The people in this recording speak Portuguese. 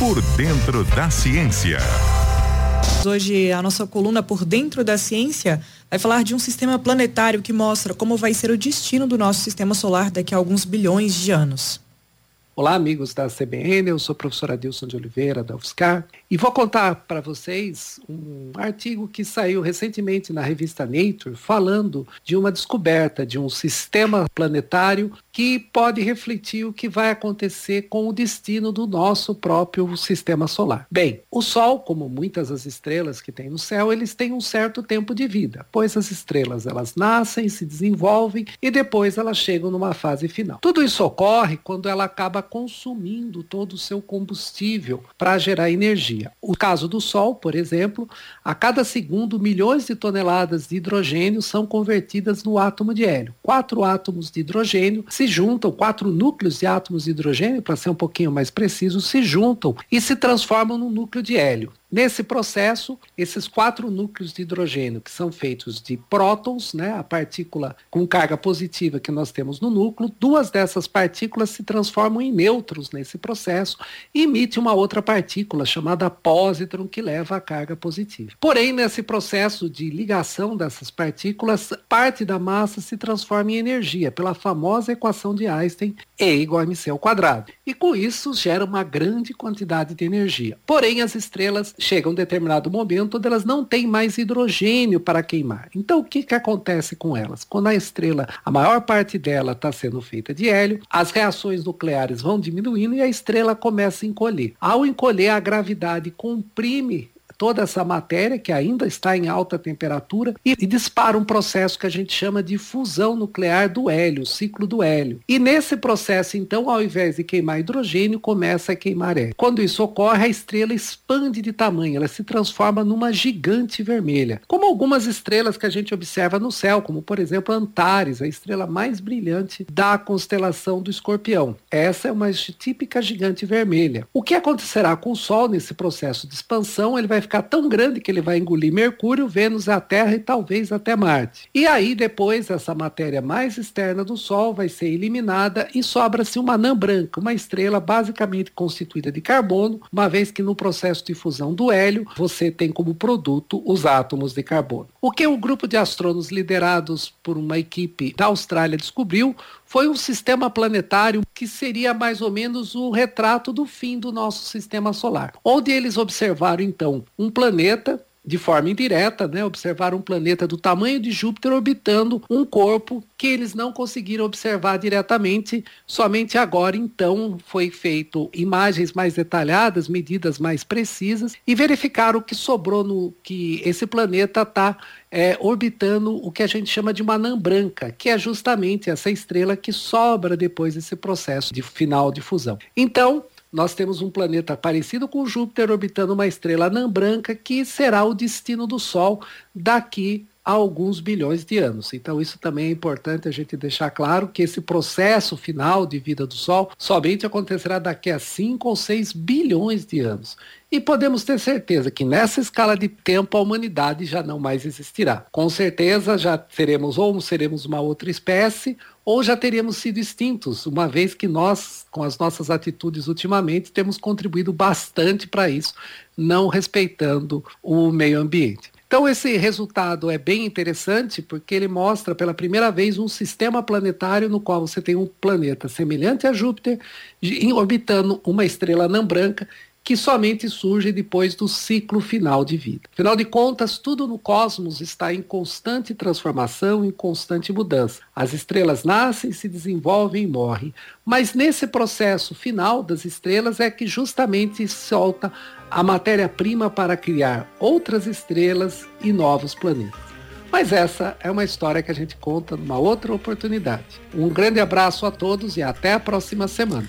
Por dentro da ciência. Hoje a nossa coluna Por Dentro da Ciência vai falar de um sistema planetário que mostra como vai ser o destino do nosso sistema solar daqui a alguns bilhões de anos. Olá, amigos da CBN, eu sou o professor Adilson de Oliveira, da UFSCar, e vou contar para vocês um artigo que saiu recentemente na revista Nature, falando de uma descoberta de um sistema planetário que pode refletir o que vai acontecer com o destino do nosso próprio sistema solar. Bem, o Sol, como muitas das estrelas que tem no céu, eles têm um certo tempo de vida, pois as estrelas elas nascem, se desenvolvem e depois elas chegam numa fase final. Tudo isso ocorre quando ela acaba consumindo todo o seu combustível para gerar energia. O caso do Sol, por exemplo, a cada segundo milhões de toneladas de hidrogênio são convertidas no átomo de hélio. Quatro átomos de hidrogênio se juntam, quatro núcleos de átomos de hidrogênio, para ser um pouquinho mais preciso, se juntam e se transformam num núcleo de hélio. Nesse processo, esses quatro núcleos de hidrogênio, que são feitos de prótons, né, a partícula com carga positiva que nós temos no núcleo, duas dessas partículas se transformam em nêutrons nesse processo e emite uma outra partícula chamada pósitron que leva a carga positiva. Porém, nesse processo de ligação dessas partículas, parte da massa se transforma em energia pela famosa equação de Einstein E igual a mc ao quadrado. E com isso gera uma grande quantidade de energia. Porém, as estrelas chega um determinado momento onde elas não têm mais hidrogênio para queimar. Então, o que, que acontece com elas? Quando a estrela, a maior parte dela está sendo feita de hélio, as reações nucleares vão diminuindo e a estrela começa a encolher. Ao encolher, a gravidade comprime toda essa matéria que ainda está em alta temperatura e, e, dispara um processo que a gente chama de fusão nuclear do hélio, ciclo do hélio. E nesse processo, então, ao invés de queimar hidrogênio, começa a queimar hélio. Quando isso ocorre, a estrela expande de tamanho, ela se transforma numa gigante vermelha, como algumas estrelas que a gente observa no céu, como por exemplo Antares, a estrela mais brilhante da constelação do Escorpião. Essa é uma típica gigante vermelha. O que acontecerá com o Sol nesse processo de expansão? Ele vai ficar tão grande que ele vai engolir Mercúrio, Vênus, a Terra e talvez até Marte. E aí depois essa matéria mais externa do Sol vai ser eliminada e sobra-se uma anã branca, uma estrela basicamente constituída de carbono, uma vez que no processo de fusão do hélio você tem como produto os átomos de carbono. O que um grupo de astrônomos liderados por uma equipe da Austrália descobriu foi um sistema planetário que seria mais ou menos o retrato do fim do nosso sistema solar, onde eles observaram então um planeta de forma indireta, né, observaram um planeta do tamanho de Júpiter orbitando um corpo que eles não conseguiram observar diretamente. Somente agora, então, foi feito imagens mais detalhadas, medidas mais precisas e verificaram que sobrou no que esse planeta está é, orbitando o que a gente chama de uma anã branca, que é justamente essa estrela que sobra depois desse processo de final de fusão. Então, nós temos um planeta parecido com Júpiter orbitando uma estrela anã branca que será o destino do Sol daqui alguns bilhões de anos. Então, isso também é importante a gente deixar claro que esse processo final de vida do Sol somente acontecerá daqui a 5 ou 6 bilhões de anos. E podemos ter certeza que nessa escala de tempo a humanidade já não mais existirá. Com certeza já seremos ou seremos uma outra espécie ou já teríamos sido extintos, uma vez que nós, com as nossas atitudes ultimamente, temos contribuído bastante para isso, não respeitando o meio ambiente. Então, esse resultado é bem interessante porque ele mostra pela primeira vez um sistema planetário no qual você tem um planeta semelhante a Júpiter orbitando uma estrela anã branca que somente surge depois do ciclo final de vida. Afinal de contas, tudo no cosmos está em constante transformação, em constante mudança. As estrelas nascem, se desenvolvem e morrem. Mas nesse processo final das estrelas é que justamente solta a matéria-prima para criar outras estrelas e novos planetas. Mas essa é uma história que a gente conta numa outra oportunidade. Um grande abraço a todos e até a próxima semana.